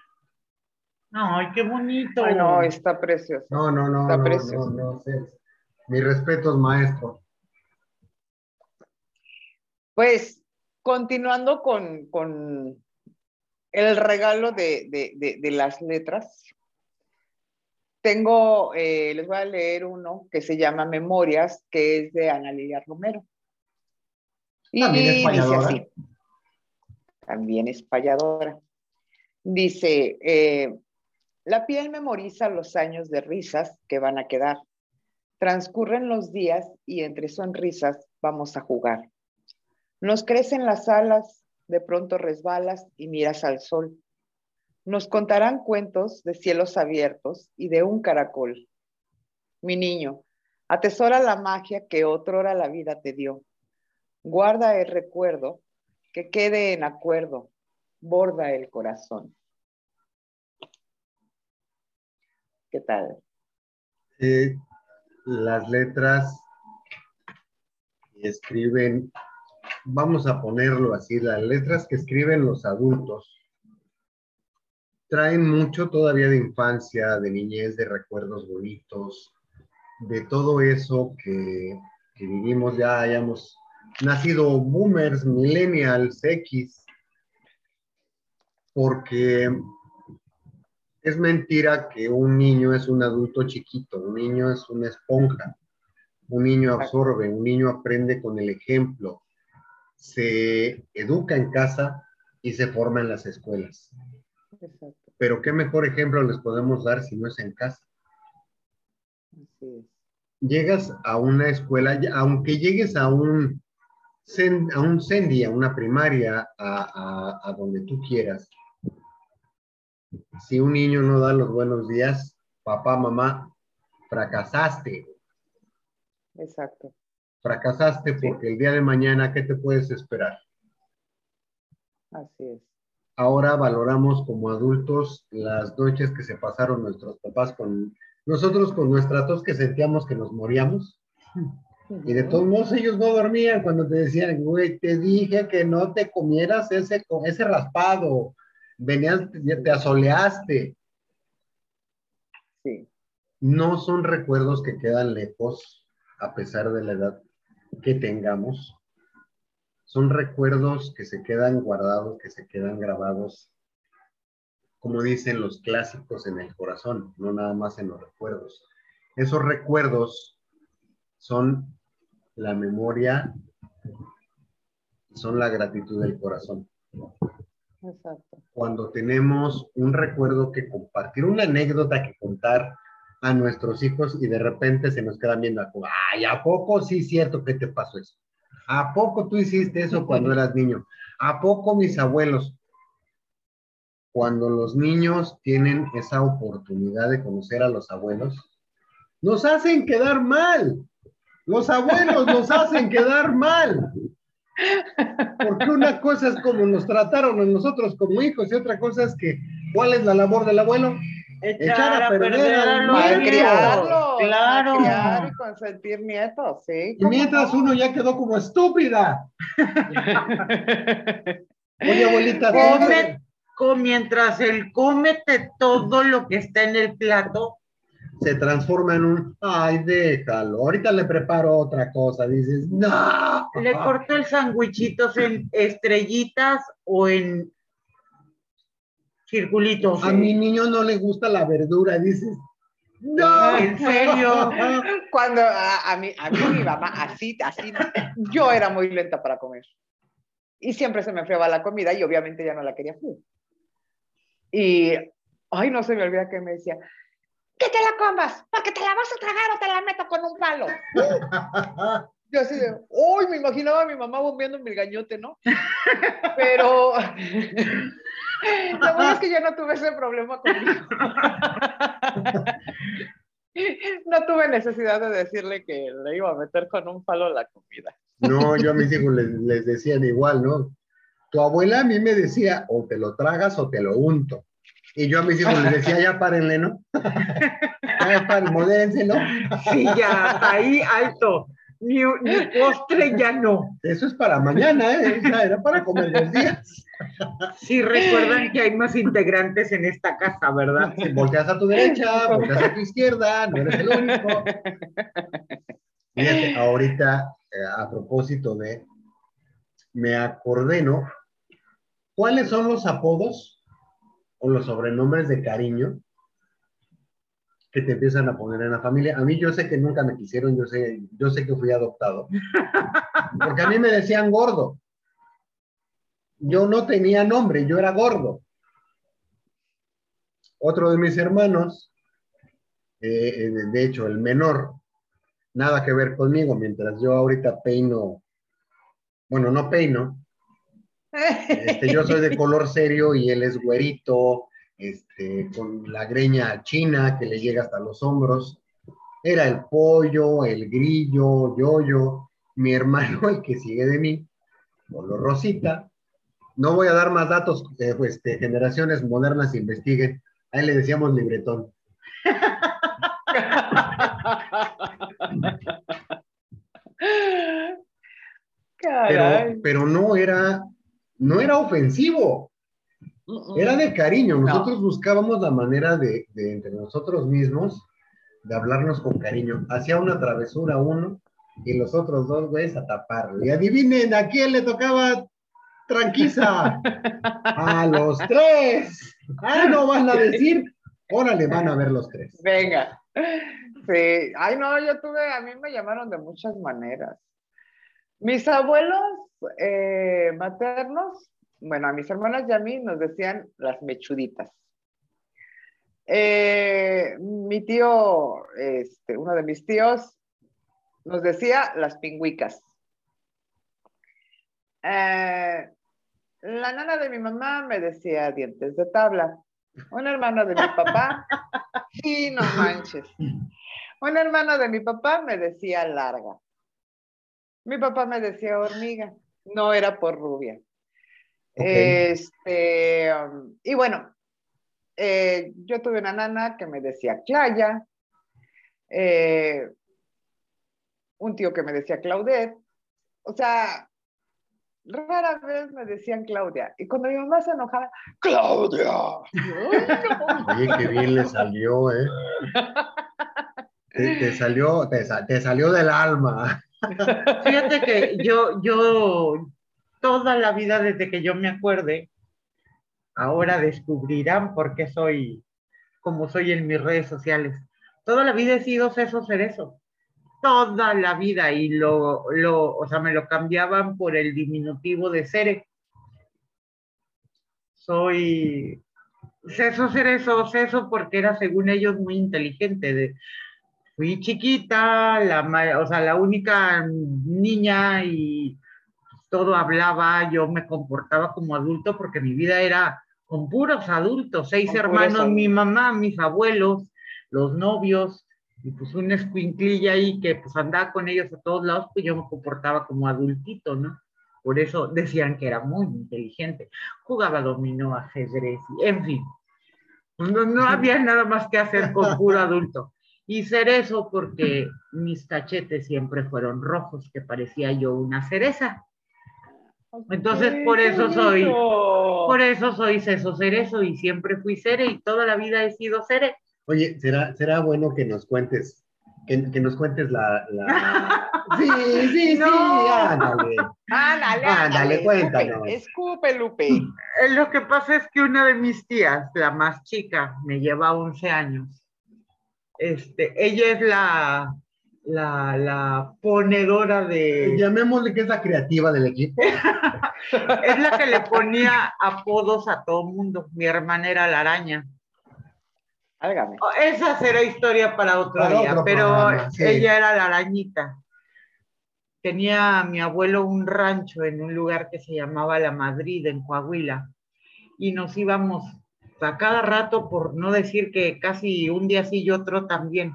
Ay, qué bonito. Ay, no, está precioso. No, no, no, Está no, precioso. no, no, sé. Mi respeto, maestro. Pues continuando con, con el regalo de, de- de- de las letras, tengo, eh, les voy a leer uno que se llama Memorias, que es de Ana Lilia Romero. Y También es dice payadora. así, también es payadora. Dice, eh, la piel memoriza los años de risas que van a quedar. Transcurren los días y entre sonrisas vamos a jugar. Nos crecen las alas, de pronto resbalas y miras al sol. Nos contarán cuentos de cielos abiertos y de un caracol. Mi niño, atesora la magia que otrora la vida te dio. Guarda el recuerdo, que quede en acuerdo, borda el corazón. ¿Qué tal? Las letras escriben, vamos a ponerlo así, las letras que escriben los adultos traen mucho todavía de infancia, de niñez, de recuerdos bonitos, de todo eso que, que vivimos, ya hayamos nacido boomers, millennials, X, porque es mentira que un niño es un adulto chiquito, un niño es una esponja, un niño absorbe, un niño aprende con el ejemplo, se educa en casa y se forma en las escuelas. Exacto, Pero qué mejor ejemplo les podemos dar si no es en casa. así es. Llegas a una escuela, aunque llegues a un, a un CENDI, a una primaria, a, a- a donde tú quieras, si un niño no da los buenos días, papá, mamá, fracasaste. Exacto. Fracasaste porque el día de mañana, ¿qué te puedes esperar? Así es. Ahora valoramos como adultos las noches que se pasaron nuestros papás con nosotros con nuestra tos que sentíamos que nos moríamos. Y de todos modos ellos no dormían cuando te decían, güey, te dije que no te comieras ese, ese raspado. Venías, te asoleaste. Sí, No son recuerdos que quedan lejos a pesar de la edad que tengamos. Son recuerdos que se quedan guardados, que se quedan grabados, como dicen los clásicos, en el corazón, no nada más en los recuerdos. Esos recuerdos son la memoria, son la gratitud del corazón. exacto. Cuando tenemos un recuerdo que compartir, una anécdota que contar a nuestros hijos y de repente se nos quedan viendo, ay, ¿a poco sí es cierto que te pasó eso? ¿A poco tú hiciste eso cuando eras niño? ¿A poco mis abuelos? Cuando los niños tienen esa oportunidad de conocer a los abuelos, nos hacen quedar mal. Los abuelos nos hacen quedar mal. Porque una cosa es como nos trataron a nosotros como hijos y otra cosa es que, ¿cuál es la labor del abuelo? Echar a perder al los nieto. Malcriarlos, Claro. malcriar y consentir nietos, sí. Y mientras uno ya quedó como estúpida. Oye, abuelita, Come, co- mientras él cómete todo lo que está en el plato, se transforma en un, ay, déjalo, ahorita le preparo otra cosa. Dices, no. le corto el sandwichitos en estrellitas o en circulitos. A mi niño no le gusta la verdura. Dices, no. ¿En serio? Cuando a, a mí, a mí mi mamá, así, así, yo era muy lenta para comer. Y siempre se me enfriaba la comida y obviamente ya no la quería fría. Y, ay, no se me olvida que me decía, que te la comas, porque te la vas a tragar o te la meto con un palo. Yo así de, uy, me imaginaba a mi mamá bombeando mi gañote, ¿no? Pero lo bueno es que yo no tuve ese problema conmigo. No tuve necesidad de decirle que le iba a meter con un palo la comida. No, yo a mis hijos les, les decían igual, ¿no? Tu abuela a mí me decía, o te lo tragas o te lo unto. Y yo a mis hijos les decía, ya párenle, ¿no? ya paren, modérense, ¿no? Sí, ya, ahí alto. Ni, ni postre ya no. Eso es para mañana, ¿eh? Era para comer dos días. Sí, recuerdan que hay más integrantes en esta casa, ¿verdad? Si volteas a tu derecha, volteas a tu izquierda, no eres el único. Fíjate, ahorita, eh, a propósito de, me acordé, ¿no? ¿Cuáles son los apodos o los sobrenombres de cariño que te empiezan a poner en la familia? A mí yo sé que nunca me quisieron, yo sé, yo sé que fui adoptado. Porque a mí me decían gordo. Yo no tenía nombre, yo era gordo. Otro de mis hermanos, eh, de de hecho el menor, nada que ver conmigo, mientras yo ahorita peino, bueno, no peino, este, yo soy de color serio y él es güerito, este, con la greña china que le llega hasta los hombros. Era el pollo, el grillo, yo-yo, mi hermano, el que sigue de mí, color rosita. No voy a dar más datos, eh, pues, este, generaciones modernas investiguen. A él le decíamos libretón. Pero, pero no era, no era ofensivo. Era de cariño. Nosotros buscábamos la manera de, de entre nosotros mismos de hablarnos con cariño. Hacía una travesura uno y los otros dos güeyes a taparlo. Y adivinen, ¿a quién le tocaba tranquiza? A los tres. Ah, no van a decir. Órale, van a ver los tres. Venga. Sí. Ay, no, yo tuve, a mí me llamaron de muchas maneras. Mis abuelos eh, maternos, bueno, a mis hermanas y a mí nos decían las mechuditas. Eh, mi tío, este, uno de mis tíos, nos decía las pingüicas. Eh, la nana de mi mamá me decía dientes de tabla. Un hermano de mi papá, sí, no manches. Un hermano de mi papá me decía larga. Mi papá me decía hormiga. No era por rubia. Este, y bueno, eh, yo tuve una nana que me decía Claya, eh, un tío que me decía Claudette, o sea, rara vez me decían Claudia. Y cuando mi mamá se enojaba, ¡Claudia! Oye, qué bien le salió, ¿eh? Te, te salió, te, sa- te salió del alma. Fíjate que yo, yo, toda la vida desde que yo me acuerde, ahora descubrirán por qué soy como soy en mis redes sociales. Toda la vida he sido Ceso Cerezo. Toda la vida. Y lo, lo, o sea, me lo cambiaban por el diminutivo de Cere. Soy Ceso Cerezo, Ceso, porque era según ellos muy inteligente. De, fui chiquita, la, o sea, la única niña y todo hablaba, yo me comportaba como adulto porque mi vida era con puros adultos, seis Con puros hermanos, mi mamá, mis abuelos, los novios, y pues una escuinclilla ahí que pues andaba con ellos a todos lados, pues yo me comportaba como adultito, ¿no? Por eso decían que era muy inteligente. Jugaba dominó, ajedrez, y- en fin. No, no había nada más que hacer con puro adulto. Y cerezo porque mis cachetes siempre fueron rojos, que parecía yo una cereza. Entonces, por eso soy-. Por eso soy Ceso Cerezo y siempre fui Cere y toda la vida he sido Cere. Oye, será, será bueno que nos cuentes, que, que nos cuentes la, la... Sí, sí, sí, No. ándale. Ándale, Ándale, ándale, cuéntanos. Escupe, escupe, Lupe. Eh, Lo que pasa es que una de mis tías, la más chica, me lleva 11 años. Este, ella es la, la, la ponedora de... Llamémosle que es la creativa del equipo. Es la que le ponía apodos a todo mundo. Mi hermana era la araña. Álgame. Oh, Esa será historia para otro Para día, otro pero programa, sí. ella era la arañita. Tenía mi abuelo un rancho en un lugar que se llamaba La Madrid, en Coahuila, y nos íbamos a cada rato, por no decir que casi un día sí y otro también.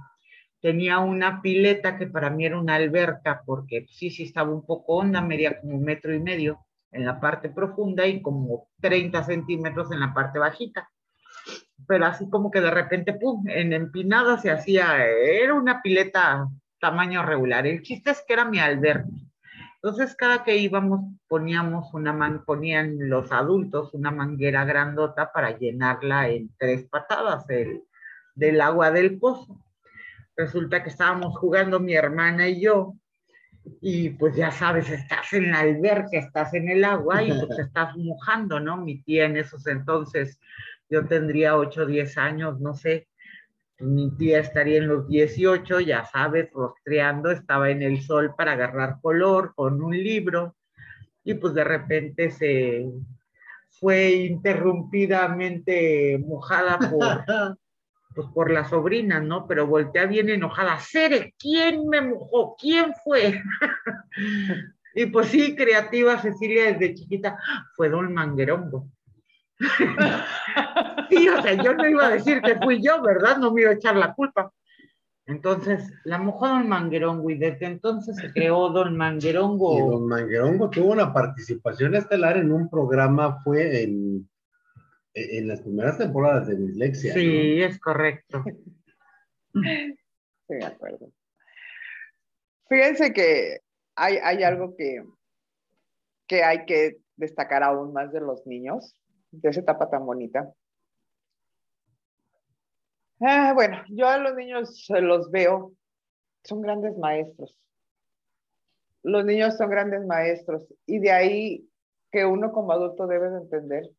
Tenía una pileta que para mí era una alberca, porque sí, sí estaba un poco honda, medía como un metro y medio en la parte profunda y como 30 centímetros en la parte bajita pero así como que de repente, pum, en empinada se hacía, era una pileta tamaño regular. El chiste es que era mi alberca. Entonces, cada que íbamos, poníamos una man, ponían los adultos una manguera grandota para llenarla en tres patadas el, del agua del pozo. Resulta que estábamos jugando mi hermana y yo, y pues ya sabes, estás en la alberca, estás en el agua y pues estás mojando, ¿no? Mi tía en esos entonces yo tendría 8 o 10 años, no sé. Mi tía estaría en los 18, ya sabes, rostreando, estaba en el sol para agarrar color con un libro y pues de repente se fue interrumpidamente mojada por, pues por la sobrina, ¿no? Pero voltea bien enojada, Cere, ¿quién me mojó? ¿Quién fue? y pues sí, creativa Cecilia desde chiquita, fue don Manguerongo. Sí, o sea, yo no iba a decir que fui yo, ¿verdad? No me iba a echar la culpa. Entonces, la mojó Don Manguerongo y desde entonces se creó Don Y Manguerongo. don Manguerongo tuvo una participación estelar en un programa, fue en, en las primeras temporadas de Dislexia. Sí, es correcto. Sí, de acuerdo. Fíjense que hay, hay algo que, que hay que destacar aún más de los niños, de esa etapa tan bonita. Ah, bueno, yo a los niños los veo, son grandes maestros. Los niños son grandes maestros y de ahí que uno como adulto debe de entender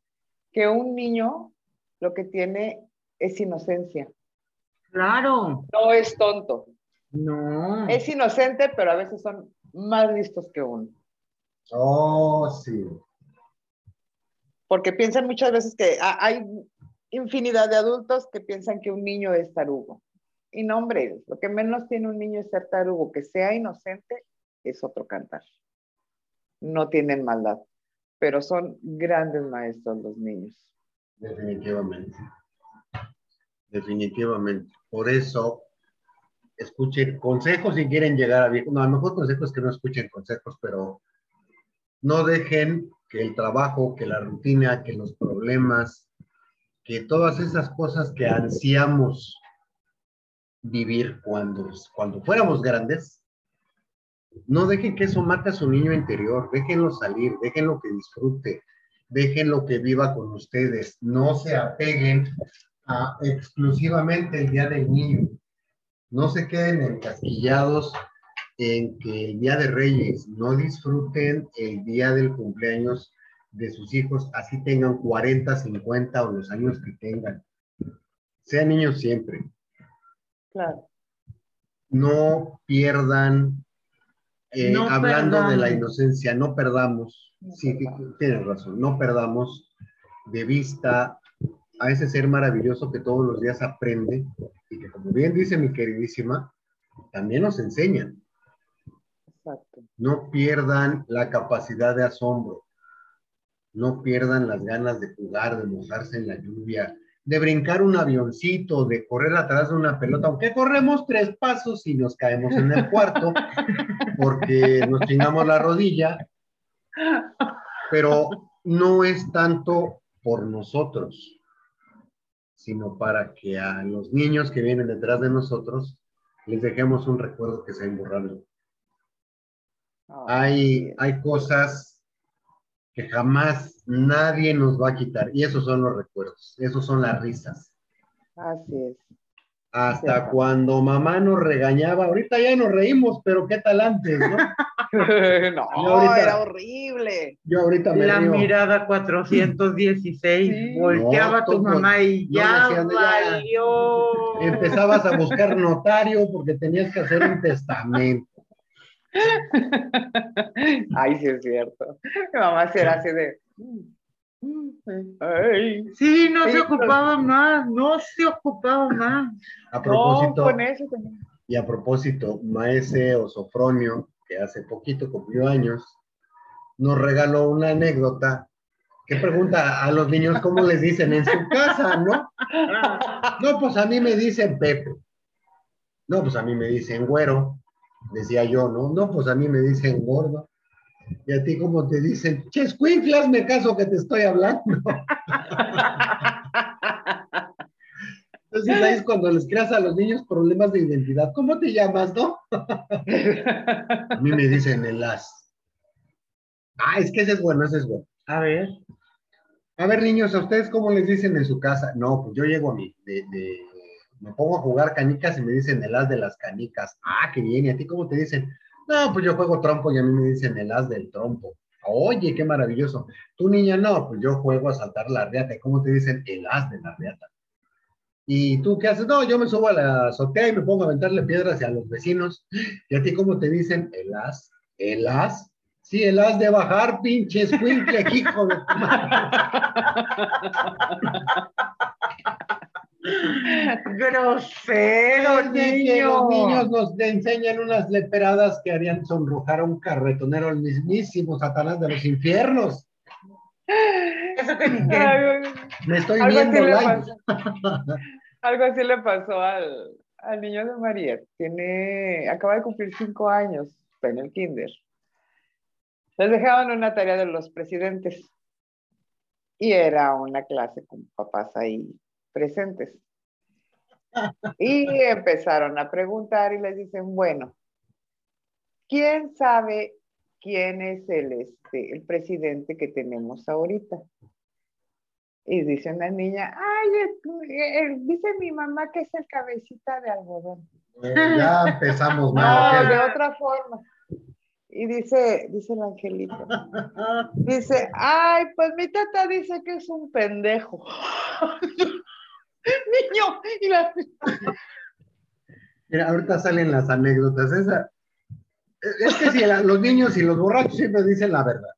que un niño lo que tiene es inocencia, Claro, no es tonto. no. Es inocente, pero a veces son más listos que uno. Oh, sí. Porque piensan muchas veces que ha- hay infinidad de adultos que piensan que un niño es tarugo. Y no, hombre, lo que menos tiene un niño es ser tarugo. Que sea inocente es otro cantar. No tienen maldad, pero son grandes maestros los niños. Definitivamente. Definitivamente. Por eso, escuchen consejos si quieren llegar a viejo. No, a lo mejor consejos que no escuchen consejos, pero no dejen que el trabajo, que la rutina, que los problemas, que todas esas cosas que ansiamos vivir cuando, cuando fuéramos grandes, no dejen que eso mate a su niño interior, déjenlo salir, déjenlo que disfrute, déjenlo que viva con ustedes, no se apeguen exclusivamente el día del niño, no se queden encasquillados en que el día de Reyes no disfruten el día del cumpleaños de sus hijos, así tengan 40, 50 o los años que tengan. Sean niños siempre. Claro. No pierdan, eh, No hablando de la inocencia, no perdamos, No sí, tienes razón, no perdamos de vista a ese ser maravilloso que todos los días aprende y que como bien dice mi queridísima, también nos enseñan. No pierdan la capacidad de asombro. No pierdan las ganas de jugar, de mojarse en la lluvia, de brincar un avioncito, de correr atrás de una pelota, aunque corremos tres pasos y nos caemos en el cuarto porque nos chingamos la rodilla, pero no es tanto por nosotros, sino para que a los niños que vienen detrás de nosotros les dejemos un recuerdo que sea imborrable hay, hay cosas que jamás nadie nos va a quitar y esos son los recuerdos, esos son las risas. Así es. Hasta cuando mamá nos regañaba, ahorita ya nos reímos, pero qué tal antes, ¿no? no, ahorita- era horrible. Yo ahorita me La río. mirada 416, Sí. volteaba No, tu todo- mamá y no, ya decían, ya. valió. Empezabas a buscar notario porque tenías que hacer un testamento. Ay, sí es cierto. Mi mamá sí era así de. Ay, Sí, no Sí, se pero- ocupaba más, no se ocupaba más. A no, propósito, con eso. con- y a propósito, Maese Osofronio, que hace poquito cumplió años, nos regaló una anécdota que pregunta a los niños cómo les dicen en su casa, ¿no? No, pues a mí me dicen Pepe. No, pues a mí me dicen güero, decía yo, ¿no? No, pues a mí me dicen gordo. Y a ti como te dicen, chescuinclas, me caso que te estoy hablando. Entonces ahí es cuando les creas a los niños problemas de identidad. ¿Cómo te llamas, no? A mí me dicen el as. Ah, es que ese es bueno, ese es bueno. A ver, A ver, niños, ¿a ustedes cómo les dicen en su casa? No, pues yo llego a mí, de, de- me pongo a jugar canicas y me dicen el as de las canicas. Ah, qué bien, ¿y a ti cómo te dicen? No, pues yo juego trompo y a mí me dicen el as del trompo. Oye, qué maravilloso. Tu niña, no, pues yo juego a saltar la riata. ¿Y cómo te dicen el as de la riata? ¿Y tú qué haces? No, yo me subo a la azotea y me pongo a aventarle piedras a los vecinos. ¿Y a ti cómo te dicen el as? ¿El as? Sí, el as de bajar, pinche escuincle, hijo de tu madre. grosero, niño. los niños nos enseñan unas leperadas que harían sonrojar a un carretonero, el mismísimo Satanás de los infiernos. Eso que ni Me estoy Algo así, viendo le live. pasó, algo así le pasó al, al niño de María. Tiene, acaba de cumplir cinco años, está en el kinder. Les dejaban una tarea de los presidentes y era una clase con papás ahí presentes. Y empezaron a preguntar y les dicen, bueno, ¿quién sabe quién es el, este, el presidente que tenemos ahorita? Y dice una niña, ay, eh, dice mi mamá que es el cabecita de algodón. Eh, ya empezamos No, de otra forma. Y dice, dice el angelito, dice, ay, pues mi tata dice que es un pendejo. Niño, y la... Mira, ahorita salen las anécdotas. Esa, es que si los niños y los borrachos siempre dicen la verdad. no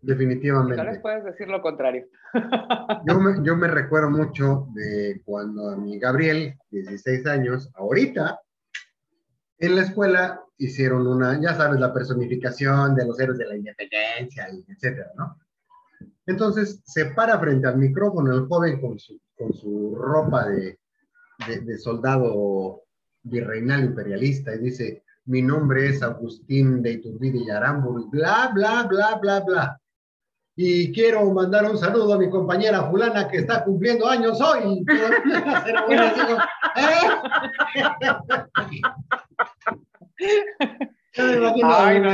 les Definitivamente. puedes decir lo contrario. Yo me, yo me recuerdo mucho de cuando a mi Gabriel, 16 años, ahorita, en la escuela hicieron una, ya sabes, la personificación de los héroes de la independencia, etcétera, ¿no? Entonces se para frente al micrófono el joven con su, con su ropa de, de, de soldado virreinal imperialista y dice, mi nombre es Agustín de Iturbide y Aramburu, bla, bla, bla, bla, bla. Y quiero mandar un saludo a mi compañera fulana que está cumpliendo años hoy. A Ay, no.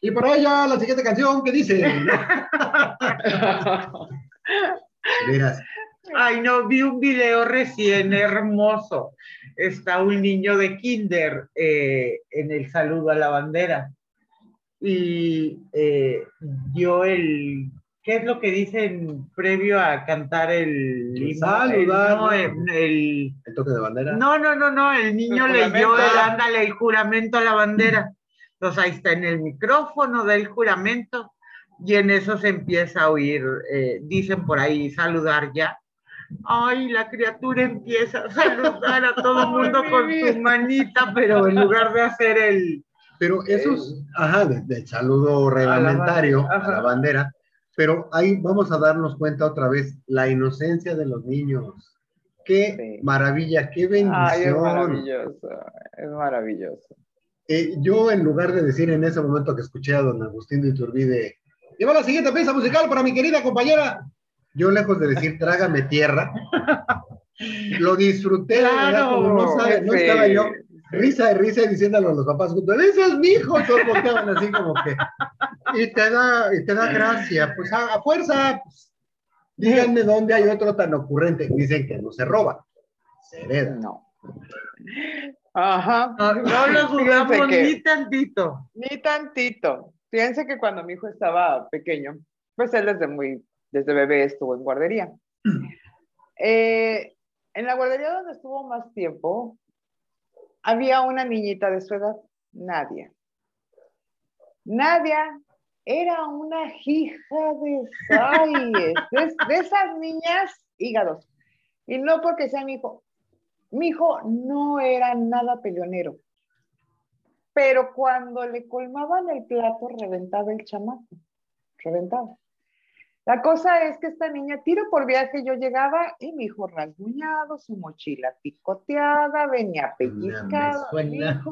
Y para ella la siguiente canción que dice, verás, Ay, no, vi un video recién hermoso. Está un niño de kinder eh, en el saludo a la bandera. Y eh, dio el, ¿qué es lo que dicen previo a cantar el saludar, El- no, el- el- el toque de bandera. no, no, no, no, el niño leyó el, ándale, el juramento a la bandera. Entonces ahí está en el micrófono del juramento y en eso se empieza a oír, eh, dicen por ahí, saludar ya. Ay, la criatura empieza a saludar a todo el mundo con mi su manita, pero en lugar de hacer el... Pero esos, ajá, de- del saludo reglamentario a la, bandera, ajá. bandera, pero ahí vamos a darnos cuenta otra vez, la inocencia de los niños. Qué Sí. maravilla, qué Ay, es bendición. maravilloso, es maravilloso. Eh, yo, en lugar de decir en ese momento que escuché a don Agustín de Iturbide, lleva la siguiente pieza musical para mi querida compañera. Yo, lejos de decir trágame tierra, lo disfruté, de verdad, Claro, como no sabe, no estaba yo risa y risa y diciéndolo a los papás juntos, ese es mi hijo, todos volteaban así como que, y te da, y te da gracia, pues a, a fuerza, pues, díganme dónde hay otro tan ocurrente, dicen que no se roba, se hereda. No. Ajá. No, no lo que- ni tantito. Ni tantito. Fíjense que cuando mi hijo estaba pequeño, pues él desde muy, desde bebé estuvo en guardería. Eh, en la guardería donde estuvo más tiempo, había una niñita de su edad, Nadia. Nadia era una hija de Sayes, de, de esas niñas hígados. Y no porque sea mi hijo. Mi hijo no era nada peleonero pero cuando le colmaban el plato, reventaba el chamaco, reventaba. La cosa es que esta niña, tiro por viaje, yo llegaba y mi hijo rasguñado, su mochila picoteada, venía pellizcado. Mijo,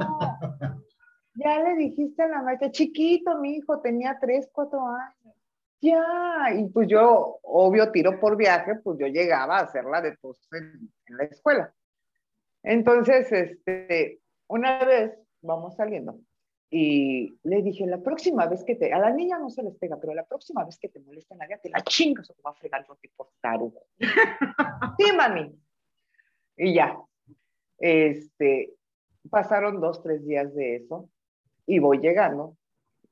ya le dijiste a la maestra, chiquito, mi hijo tenía tres, cuatro años. Ya, y pues yo, obvio, tiro por viaje, pues yo llegaba a hacerla de tos en, en la escuela. Entonces, este, una vez vamos saliendo y le dije, la próxima vez que te, a la niña no se les pega, pero la próxima vez que te moleste nadie, te la chingas o te va a fregar yo por tarugo. sí, mami. Y ya, este, pasaron dos, tres días de eso y voy llegando,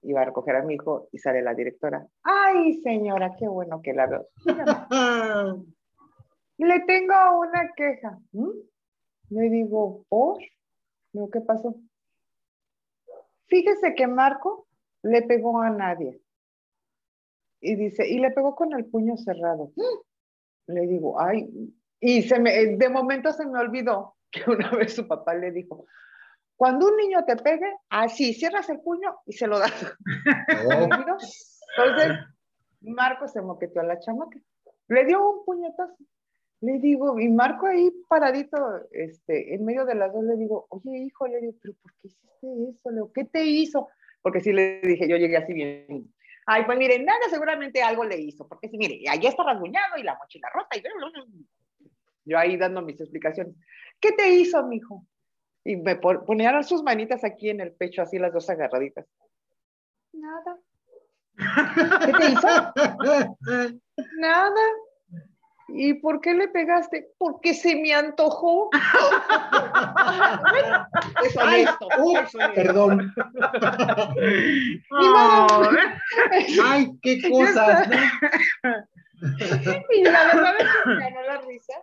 iba a recoger a mi hijo y sale la directora. Ay, señora, qué bueno que la veo. Le tengo una queja. ¿Mm? Le digo, ¿por? Digo, ¿qué pasó? Fíjese que Marco le pegó a nadie. Y dice, y le pegó con el puño cerrado. Le digo, ay, y se me, de momento se me olvidó que una vez su papá le dijo, cuando un niño te pegue, así, cierras el puño y se lo das. Oh. Entonces, Marco se moqueteó a la chamaca. Le dio un puñetazo. Le digo, y Marco ahí paradito, este, en medio de las dos, le digo, oye, hijo, le digo, pero ¿por qué hiciste eso? Le digo, ¿qué te hizo? Porque sí le dije, yo llegué así bien. Ay, pues mire, nada, seguramente algo le hizo, porque sí, mire, allá está rasguñado y la mochila rota y yo ahí dando mis explicaciones. ¿Qué te hizo, mijo? Y me pon- ponían sus manitas aquí en el pecho, así las dos agarraditas. Nada. ¿Qué te hizo? Nada. ¿Y por qué le pegaste? Porque se me antojó. es Ay, honesto. uh, es honesto. perdón. Oh, Ay, qué cosas. Y la verdad es que me ganó la risa.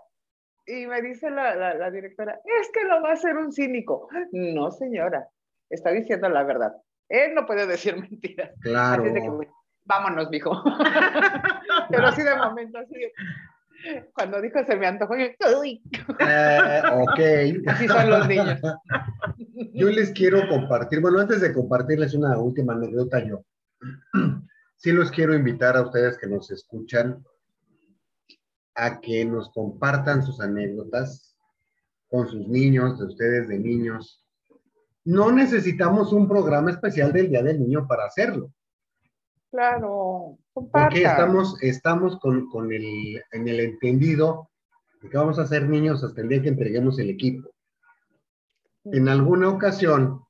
Y me dice la, la- la directora, es que lo va a hacer un cínico. No, señora, está diciendo la verdad. Él no puede decir mentiras. Claro. Así es de que, bueno, vámonos, mijo. Pero así de momento, así de- Cuando dijo se me antojó, yo, uy, Eh, ok. así son los niños. Yo les quiero compartir, bueno, antes de compartirles una última anécdota, yo sí los quiero invitar a ustedes que nos escuchan a que nos compartan sus anécdotas con sus niños, de ustedes de niños. No necesitamos un programa especial del Día del Niño para hacerlo, Claro, porque compartan. estamos, estamos con, con el, en el entendido de que vamos a ser niños hasta el día que entreguemos el equipo. En alguna ocasión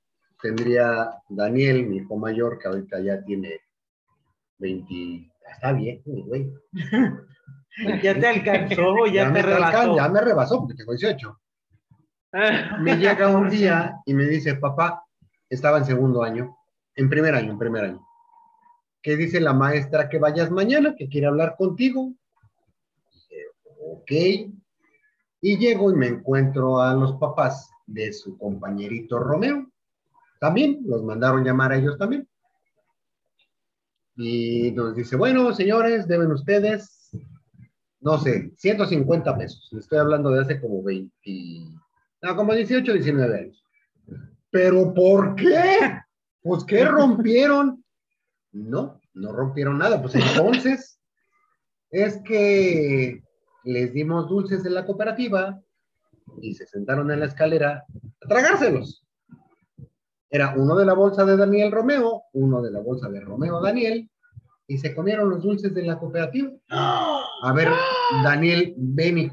tendría Daniel, mi hijo mayor, que ahorita ya tiene 20, está bien, güey. ya te alcanzó, ya, te me alcan- rebasó. ya me rebasó porque tengo 18. Me llega un día y me dice, papá, estaba en segundo año, en primer año, en primer año. Que dice la maestra que vayas mañana, que quiere hablar contigo. Ok. Y llego y me encuentro a los papás de su compañerito Romeo. También los mandaron llamar a ellos también. Y nos dice, bueno, señores, deben ustedes, no sé, 150 pesos. Estoy hablando de hace como 20, no, como 18, 19 años. ¿Pero por qué? Pues, ¿qué rompieron? No, no rompieron nada. Pues entonces, es que les dimos dulces de la cooperativa y se sentaron en la escalera a tragárselos. Era uno de la bolsa de Daniel Romeo, uno de la bolsa de Romeo Daniel, y se comieron los dulces de la cooperativa. A ver, Daniel, ven.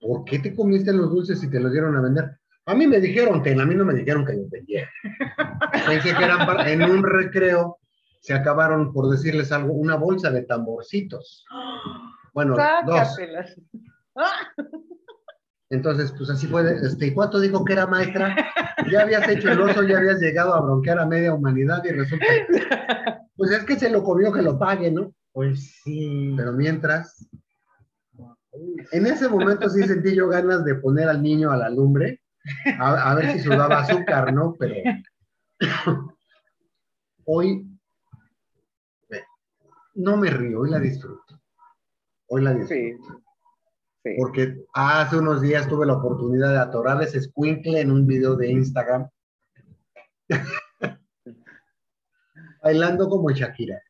¿Por qué te comiste los dulces si te los dieron a vender? A mí me dijeron, ten, a mí no me dijeron que los vendiera. Pensé que eran para- en un recreo, se acabaron, por decirles algo, una bolsa de tamborcitos. Bueno, dos. Entonces, pues así fue. de- Este, ¿y cuánto dijo que era maestra? Ya habías hecho el oso, ya habías llegado a bronquear a media humanidad y resulta. Pues es que se lo comió que lo pague, ¿no? Pues sí. Pero mientras. En ese momento sí sentí yo ganas de poner al niño a la lumbre, a, a ver si sudaba azúcar, ¿no? Pero hoy no me río, hoy la disfruto. Hoy la disfruto. Sí. Sí. Porque hace unos días tuve la oportunidad de atorar ese squinkle en un video de Instagram. Bailando como Shakira.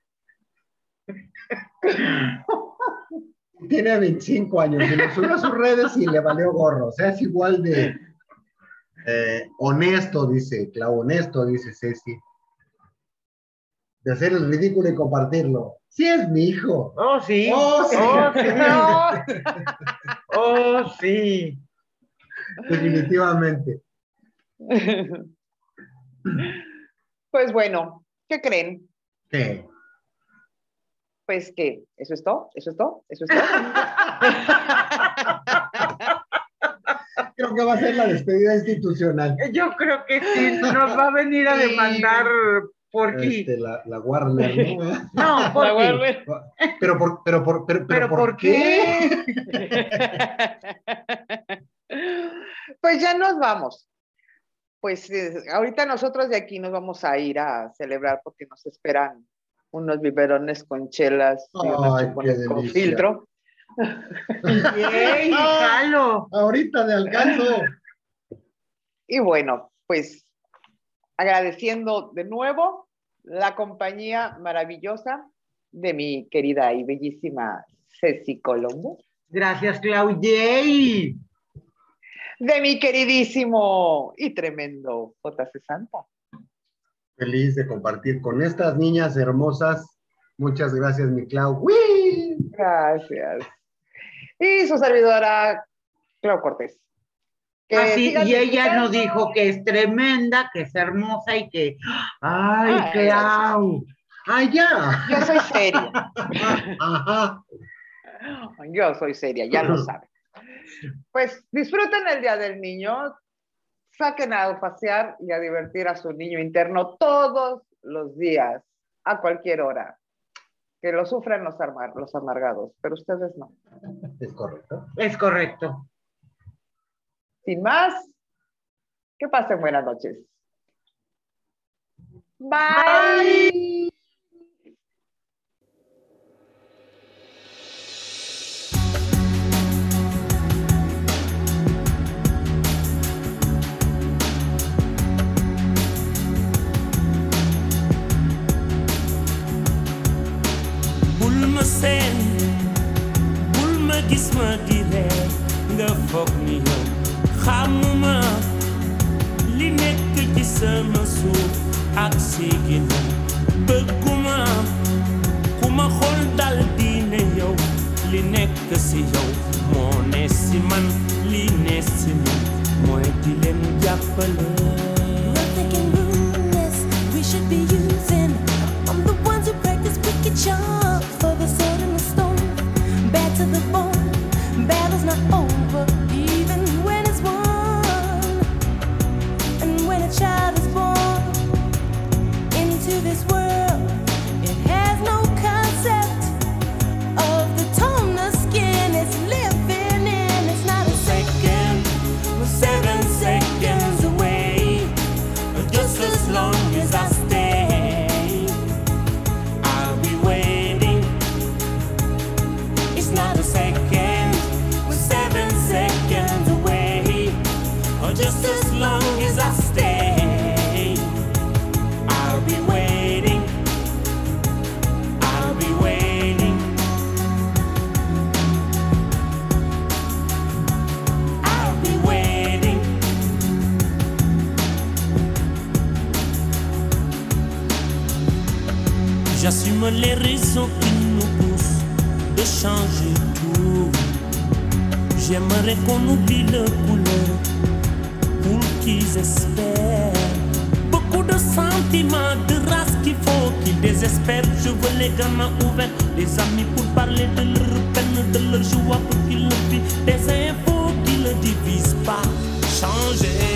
Tiene 25 años y lo subió a sus redes y le valió gorro. O sea, es igual de eh, honesto, dice Clau, honesto, dice Ceci. De hacer el ridículo y compartirlo. Sí es mi hijo. Oh, sí. Oh, sí. Oh, sí. Oh, sí. Definitivamente. Pues bueno, ¿qué creen? ¿Qué? Pues que eso es todo, eso es todo, eso es todo. Creo que va a ser la despedida institucional. Yo creo que sí, nos va a venir a demandar por aquí. Este, la, la Warner, ¿no? No, por La. Warner. Pero por, pero por, pero, ¿Pero por qué? Pues ya nos vamos. Pues eh, ahorita nosotros de aquí nos vamos a ir a celebrar porque nos esperan unos biberones con chelas y unos Ay, con delicia. filtro. ¡Yay, jalo! Ahorita de alcanzo. Y bueno, pues agradeciendo de nuevo la compañía maravillosa de mi querida y bellísima Ceci Colombo, Gracias, Clau. ¡Yay! de mi queridísimo y tremendo JC Santa. Feliz de compartir con estas niñas hermosas. Muchas gracias, mi Clau. ¡Uy! Gracias. Y su servidora, Clau Cortés. Así, Ah, y ella nos dijo que es tremenda, que es hermosa y que. ¡Ay, Ay, Clau! ¡Ah, ya! Yo soy seria. Ajá. Yo soy seria, ya lo saben. Pues disfruten el Día del Niño, saquen a pasear y a divertir a su niño interno todos los días, a cualquier hora. Que lo sufran los, amar- los amargados, pero ustedes no. Es correcto. Es correcto. Sin más, que pasen buenas noches. Bye. Gis ma di nga li ci sama ak bëgguma dal di ne yow li si yow ne si man li ne si di jàppale we should be using. I'm the ones who practice wicked charms for the sword to the bone, battle's not over, Les raisons qui nous poussent de changer tout. J'aimerais qu'on oublie le couleur pour qu'ils espèrent. Beaucoup de sentiments, de race qu'il faut qu'ils désespèrent. Je veux les gamins ouverts, les amis pour parler de leur peine, de leur joie pour qu'ils le vivent. Des infos qui le divisent. changer.